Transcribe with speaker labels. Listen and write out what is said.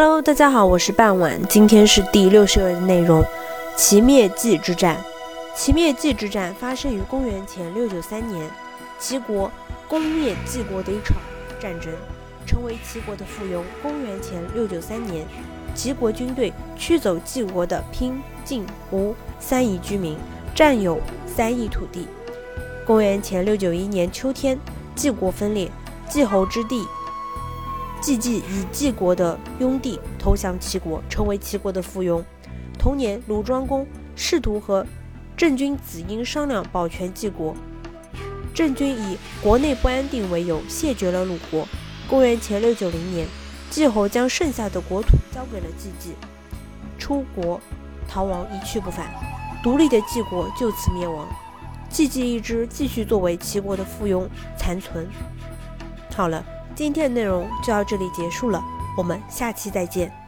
Speaker 1: Hello，大家好，我是半晚，今天是第六十二的内容。齐灭冀之战，齐灭冀之战发生于公元前六九三年，齐国攻灭冀国的一场战争，成为齐国的附庸。公元前六九三年，齐国军队驱走冀国的平、晋、吴三邑居民，占有三邑土地。公元前六九一年秋天，冀国分裂，冀侯之地。季季以季国的拥弟投降齐国，成为齐国的附庸。同年，鲁庄公试图和郑君子婴商量保全季国，郑君以国内不安定为由，谢绝了鲁国。公元前六九零年，季侯将剩下的国土交给了季季，出国逃亡，一去不返。独立的季国就此灭亡，季季一支继续作为齐国的附庸残存。好了。今天的内容就到这里结束了，我们下期再见。